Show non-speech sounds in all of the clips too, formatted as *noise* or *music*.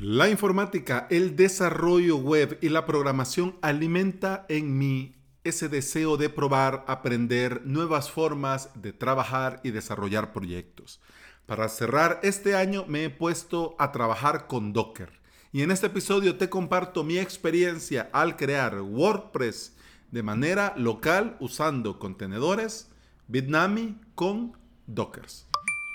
La informática, el desarrollo web y la programación alimenta en mí ese deseo de probar, aprender nuevas formas de trabajar y desarrollar proyectos. Para cerrar este año me he puesto a trabajar con Docker y en este episodio te comparto mi experiencia al crear WordPress de manera local usando contenedores Bitnami con Dockers.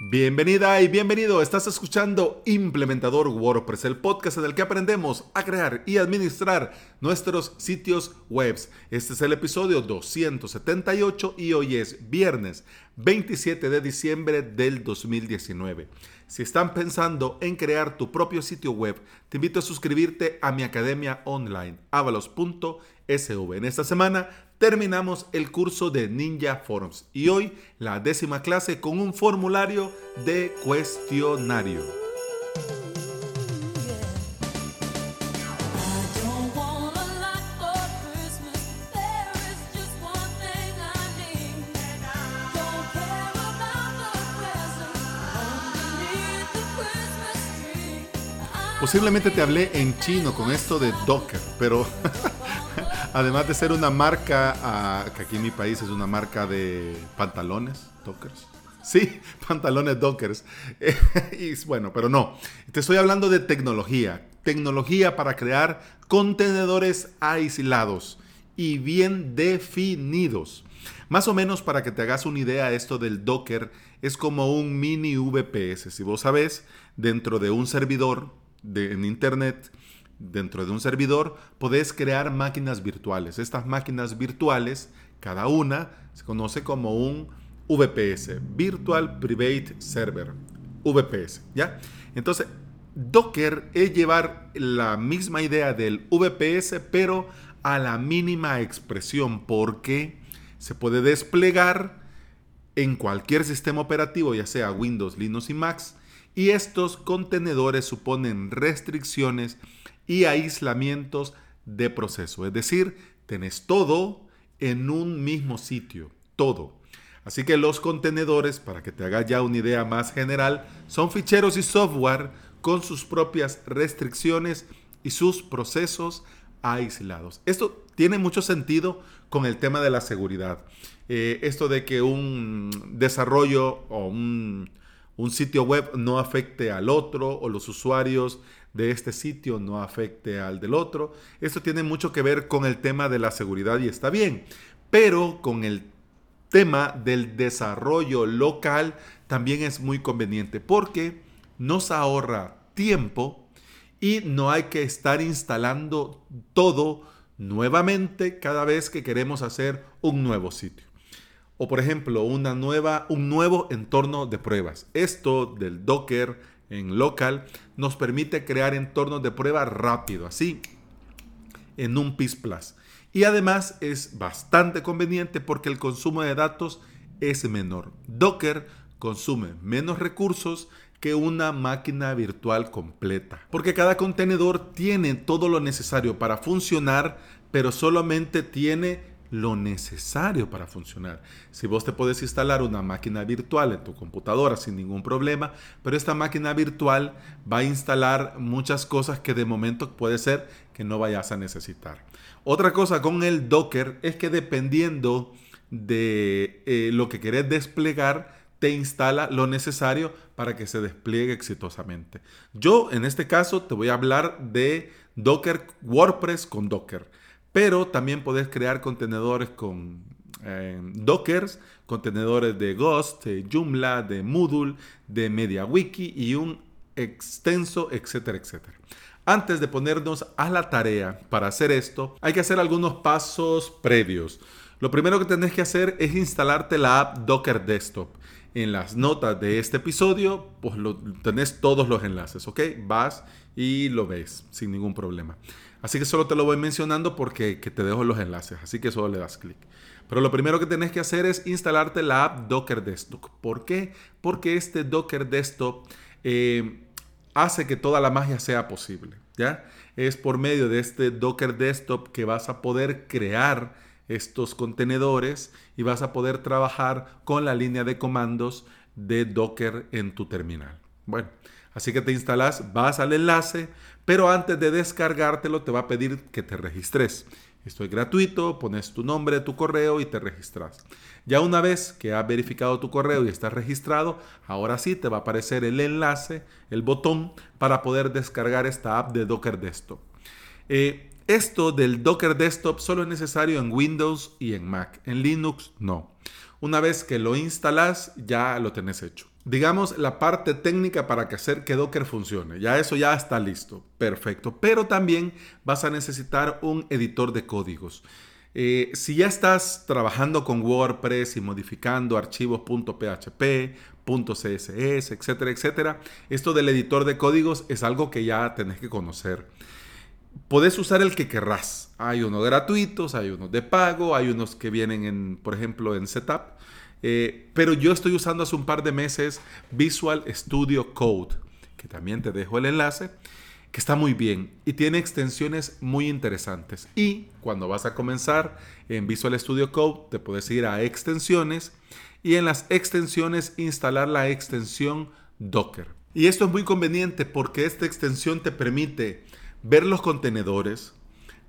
Bienvenida y bienvenido. Estás escuchando Implementador WordPress, el podcast en el que aprendemos a crear y administrar nuestros sitios web. Este es el episodio 278 y hoy es viernes 27 de diciembre del 2019. Si están pensando en crear tu propio sitio web, te invito a suscribirte a mi academia online, avalos.sv. En esta semana terminamos el curso de Ninja Forms y hoy la décima clase con un formulario de cuestionario. Posiblemente te hablé en chino con esto de Docker, pero *laughs* Además de ser una marca, ah, que aquí en mi país es una marca de pantalones, Dockers. Sí, *laughs* pantalones Dockers. *laughs* y bueno, pero no. Te estoy hablando de tecnología. Tecnología para crear contenedores aislados y bien definidos. Más o menos para que te hagas una idea, esto del Docker es como un mini VPS. Si vos sabés, dentro de un servidor de, en Internet dentro de un servidor, podés crear máquinas virtuales. Estas máquinas virtuales, cada una, se conoce como un VPS, Virtual Private Server, VPS, ¿ya? Entonces, Docker es llevar la misma idea del VPS, pero a la mínima expresión, porque se puede desplegar en cualquier sistema operativo, ya sea Windows, Linux y Mac, y estos contenedores suponen restricciones y aislamientos de proceso. Es decir, tenés todo en un mismo sitio, todo. Así que los contenedores, para que te hagas ya una idea más general, son ficheros y software con sus propias restricciones y sus procesos aislados. Esto tiene mucho sentido con el tema de la seguridad. Eh, esto de que un desarrollo o un, un sitio web no afecte al otro o los usuarios de este sitio no afecte al del otro. Esto tiene mucho que ver con el tema de la seguridad y está bien, pero con el tema del desarrollo local también es muy conveniente porque nos ahorra tiempo y no hay que estar instalando todo nuevamente cada vez que queremos hacer un nuevo sitio. O por ejemplo, una nueva, un nuevo entorno de pruebas. Esto del Docker en local nos permite crear entornos de prueba rápido, así, en un PIS Plus. Y además es bastante conveniente porque el consumo de datos es menor. Docker consume menos recursos que una máquina virtual completa. Porque cada contenedor tiene todo lo necesario para funcionar, pero solamente tiene lo necesario para funcionar. Si vos te puedes instalar una máquina virtual en tu computadora sin ningún problema, pero esta máquina virtual va a instalar muchas cosas que de momento puede ser que no vayas a necesitar. Otra cosa con el Docker es que dependiendo de eh, lo que querés desplegar, te instala lo necesario para que se despliegue exitosamente. Yo en este caso te voy a hablar de Docker WordPress con Docker pero también podés crear contenedores con eh, Dockers, contenedores de Ghost, de Joomla, de Moodle, de MediaWiki y un extenso, etcétera, etcétera. Antes de ponernos a la tarea para hacer esto, hay que hacer algunos pasos previos. Lo primero que tenés que hacer es instalarte la app Docker Desktop. En las notas de este episodio, pues lo, tenés todos los enlaces, ¿ok? Vas y lo ves sin ningún problema. Así que solo te lo voy mencionando porque te dejo los enlaces, así que solo le das clic. Pero lo primero que tenés que hacer es instalarte la app Docker Desktop. ¿Por qué? Porque este Docker Desktop eh, hace que toda la magia sea posible. ¿ya? Es por medio de este Docker Desktop que vas a poder crear estos contenedores y vas a poder trabajar con la línea de comandos de Docker en tu terminal. Bueno, Así que te instalas, vas al enlace, pero antes de descargártelo te va a pedir que te registres. Esto es gratuito, pones tu nombre, tu correo y te registras. Ya una vez que has verificado tu correo y estás registrado, ahora sí te va a aparecer el enlace, el botón para poder descargar esta app de Docker Desktop. Eh, esto del Docker Desktop solo es necesario en Windows y en Mac. En Linux no. Una vez que lo instalas, ya lo tenés hecho. Digamos la parte técnica para que hacer que Docker funcione. Ya eso ya está listo. Perfecto. Pero también vas a necesitar un editor de códigos. Eh, si ya estás trabajando con WordPress y modificando archivos .php, .css, etcétera, etcétera, esto del editor de códigos es algo que ya tenés que conocer. Puedes usar el que querrás. Hay unos gratuitos, hay unos de pago, hay unos que vienen, en, por ejemplo, en Setup. Eh, pero yo estoy usando hace un par de meses Visual Studio Code, que también te dejo el enlace, que está muy bien y tiene extensiones muy interesantes. Y cuando vas a comenzar en Visual Studio Code, te puedes ir a extensiones y en las extensiones instalar la extensión Docker. Y esto es muy conveniente porque esta extensión te permite ver los contenedores,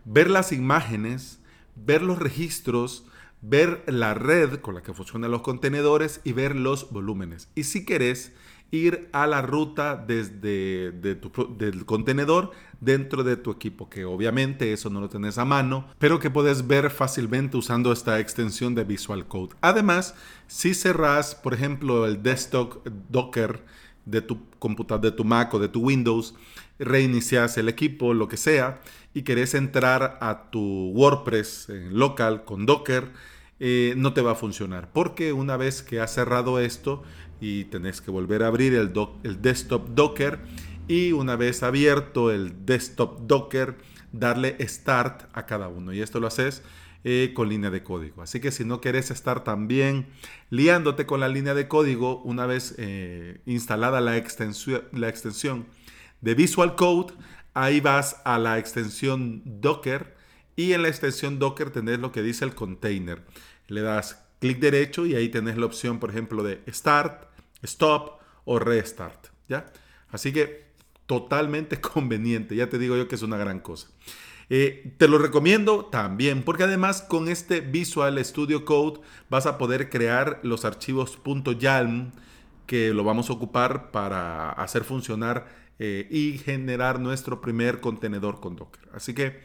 ver las imágenes, ver los registros, ver la red con la que funcionan los contenedores y ver los volúmenes. Y si querés, ir a la ruta desde del contenedor dentro de tu equipo, que obviamente eso no lo tenés a mano, pero que puedes ver fácilmente usando esta extensión de Visual Code. Además, si cerrás, por ejemplo, el desktop Docker de tu computador, de tu Mac o de tu Windows, reinicias el equipo, lo que sea, y querés entrar a tu WordPress en local con Docker, eh, no te va a funcionar. Porque una vez que has cerrado esto y tenés que volver a abrir el, el desktop Docker y una vez abierto el desktop Docker, darle start a cada uno. Y esto lo haces con línea de código. Así que si no querés estar también liándote con la línea de código, una vez eh, instalada la extensión, la extensión de Visual Code, ahí vas a la extensión Docker y en la extensión Docker tenés lo que dice el container. Le das clic derecho y ahí tenés la opción, por ejemplo, de Start, Stop o Restart. ¿ya? Así que totalmente *laughs* conveniente. Ya te digo yo que es una gran cosa. Eh, te lo recomiendo también porque además con este Visual Studio Code vas a poder crear los archivos .yalm que lo vamos a ocupar para hacer funcionar eh, y generar nuestro primer contenedor con Docker. Así que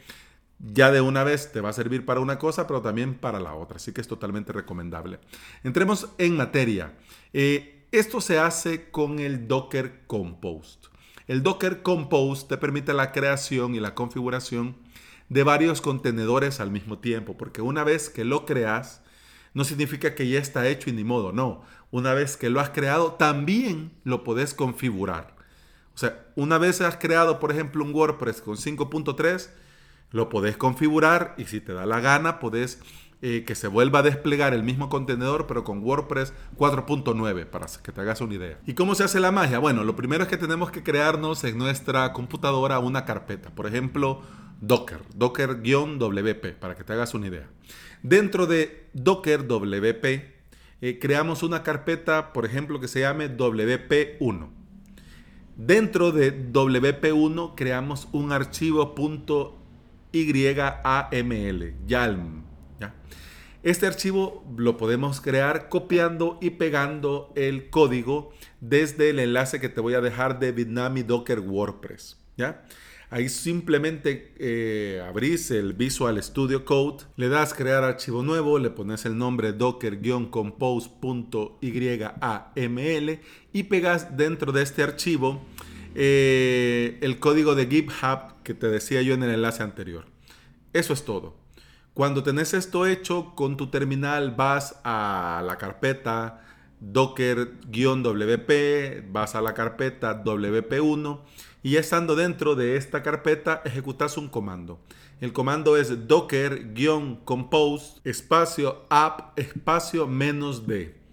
ya de una vez te va a servir para una cosa, pero también para la otra. Así que es totalmente recomendable. Entremos en materia. Eh, esto se hace con el Docker Compose. El Docker Compose te permite la creación y la configuración de varios contenedores al mismo tiempo, porque una vez que lo creas, no significa que ya está hecho y ni modo, no. Una vez que lo has creado, también lo puedes configurar. O sea, una vez has creado, por ejemplo, un WordPress con 5.3, lo podés configurar y si te da la gana, podés eh, que se vuelva a desplegar el mismo contenedor, pero con WordPress 4.9, para que te hagas una idea. ¿Y cómo se hace la magia? Bueno, lo primero es que tenemos que crearnos en nuestra computadora una carpeta. Por ejemplo, Docker, Docker-WP, para que te hagas una idea. Dentro de Docker WP, eh, creamos una carpeta, por ejemplo, que se llame WP1. Dentro de WP1 creamos un archivo .yaml, YALM. Este archivo lo podemos crear copiando y pegando el código desde el enlace que te voy a dejar de Bitnami Docker WordPress. ¿ya? Ahí simplemente eh, abrís el Visual Studio Code, le das crear archivo nuevo, le pones el nombre docker-compose.yaml y pegas dentro de este archivo eh, el código de GitHub que te decía yo en el enlace anterior. Eso es todo. Cuando tenés esto hecho con tu terminal vas a la carpeta docker-wp, vas a la carpeta wp1 y estando dentro de esta carpeta ejecutas un comando. El comando es docker-compose espacio app espacio menos d.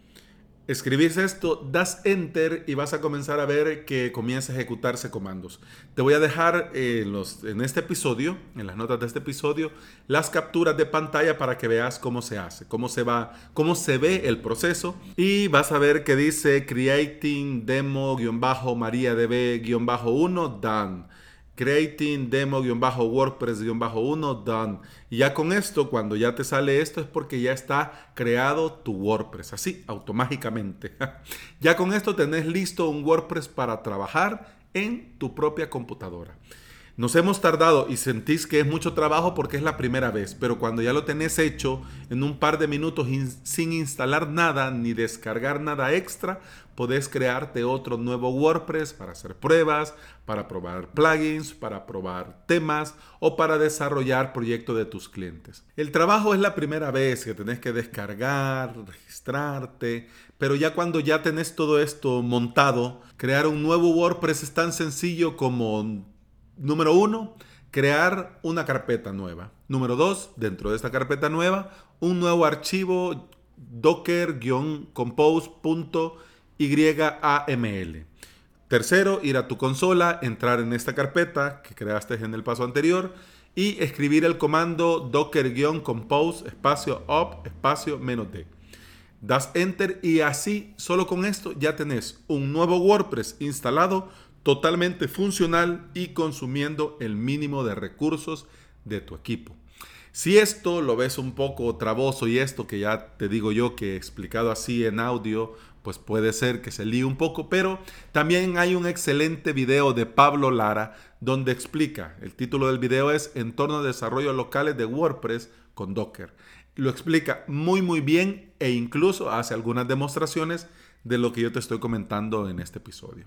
Escribís esto, das enter y vas a comenzar a ver que comienza a ejecutarse comandos. Te voy a dejar en, los, en este episodio, en las notas de este episodio, las capturas de pantalla para que veas cómo se hace, cómo se va, cómo se ve el proceso. Y vas a ver que dice creating demo-mariadb-1 done creating demo-wordpress-1 done. Y ya con esto, cuando ya te sale esto, es porque ya está creado tu WordPress, así, automáticamente. *laughs* ya con esto tenés listo un WordPress para trabajar en tu propia computadora. Nos hemos tardado y sentís que es mucho trabajo porque es la primera vez, pero cuando ya lo tenés hecho en un par de minutos sin instalar nada ni descargar nada extra, podés crearte otro nuevo WordPress para hacer pruebas, para probar plugins, para probar temas o para desarrollar proyectos de tus clientes. El trabajo es la primera vez que tenés que descargar, registrarte, pero ya cuando ya tenés todo esto montado, crear un nuevo WordPress es tan sencillo como Número uno, crear una carpeta nueva. Número dos, dentro de esta carpeta nueva, un nuevo archivo docker-compose.yaml. Tercero, ir a tu consola, entrar en esta carpeta que creaste en el paso anterior y escribir el comando docker-compose espacio up espacio menos d. Das enter y así, solo con esto ya tenés un nuevo WordPress instalado totalmente funcional y consumiendo el mínimo de recursos de tu equipo. Si esto lo ves un poco traboso y esto que ya te digo yo que he explicado así en audio, pues puede ser que se líe un poco, pero también hay un excelente video de Pablo Lara donde explica, el título del video es Entorno de desarrollo locales de WordPress con Docker. Lo explica muy muy bien e incluso hace algunas demostraciones de lo que yo te estoy comentando en este episodio.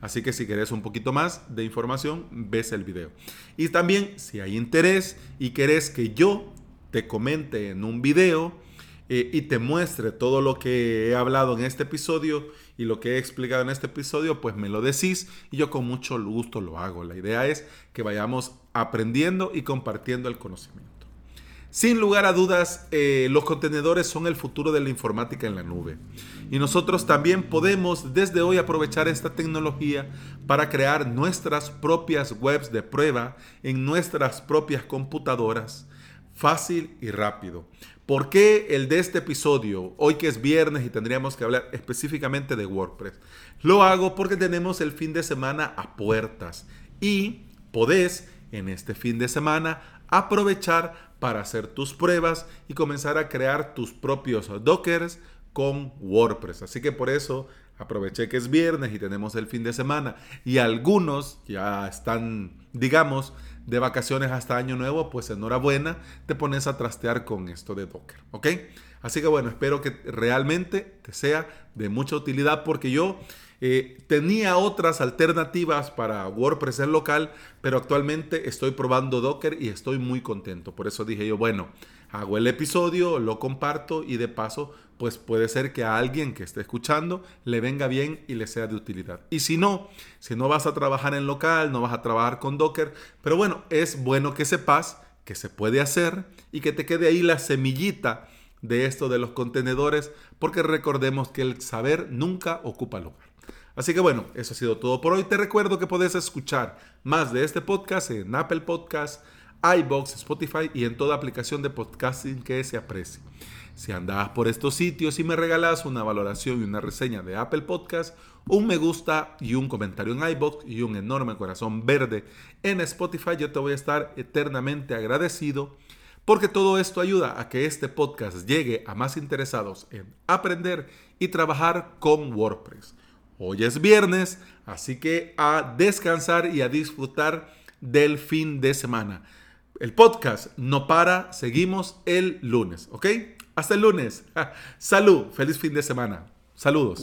Así que si querés un poquito más de información, ves el video. Y también, si hay interés y querés que yo te comente en un video eh, y te muestre todo lo que he hablado en este episodio y lo que he explicado en este episodio, pues me lo decís y yo con mucho gusto lo hago. La idea es que vayamos aprendiendo y compartiendo el conocimiento. Sin lugar a dudas, eh, los contenedores son el futuro de la informática en la nube. Y nosotros también podemos desde hoy aprovechar esta tecnología para crear nuestras propias webs de prueba en nuestras propias computadoras, fácil y rápido. ¿Por qué el de este episodio, hoy que es viernes y tendríamos que hablar específicamente de WordPress? Lo hago porque tenemos el fin de semana a puertas y podés en este fin de semana aprovechar para hacer tus pruebas y comenzar a crear tus propios dockers con WordPress. Así que por eso aproveché que es viernes y tenemos el fin de semana y algunos ya están, digamos, de vacaciones hasta año nuevo, pues enhorabuena, te pones a trastear con esto de Docker, ¿ok? Así que bueno, espero que realmente te sea de mucha utilidad porque yo eh, tenía otras alternativas para WordPress en local, pero actualmente estoy probando Docker y estoy muy contento. Por eso dije yo, bueno, hago el episodio, lo comparto y de paso, pues puede ser que a alguien que esté escuchando le venga bien y le sea de utilidad. Y si no, si no vas a trabajar en local, no vas a trabajar con Docker, pero bueno, es bueno que sepas que se puede hacer y que te quede ahí la semillita de esto de los contenedores, porque recordemos que el saber nunca ocupa lugar. Así que bueno, eso ha sido todo por hoy. Te recuerdo que puedes escuchar más de este podcast en Apple Podcasts, iBox, Spotify y en toda aplicación de podcasting que se aprecie. Si andas por estos sitios y me regalas una valoración y una reseña de Apple Podcast, un me gusta y un comentario en iBox y un enorme corazón verde en Spotify, yo te voy a estar eternamente agradecido porque todo esto ayuda a que este podcast llegue a más interesados en aprender y trabajar con WordPress. Hoy es viernes, así que a descansar y a disfrutar del fin de semana. El podcast no para, seguimos el lunes, ¿ok? Hasta el lunes. Salud, feliz fin de semana. Saludos.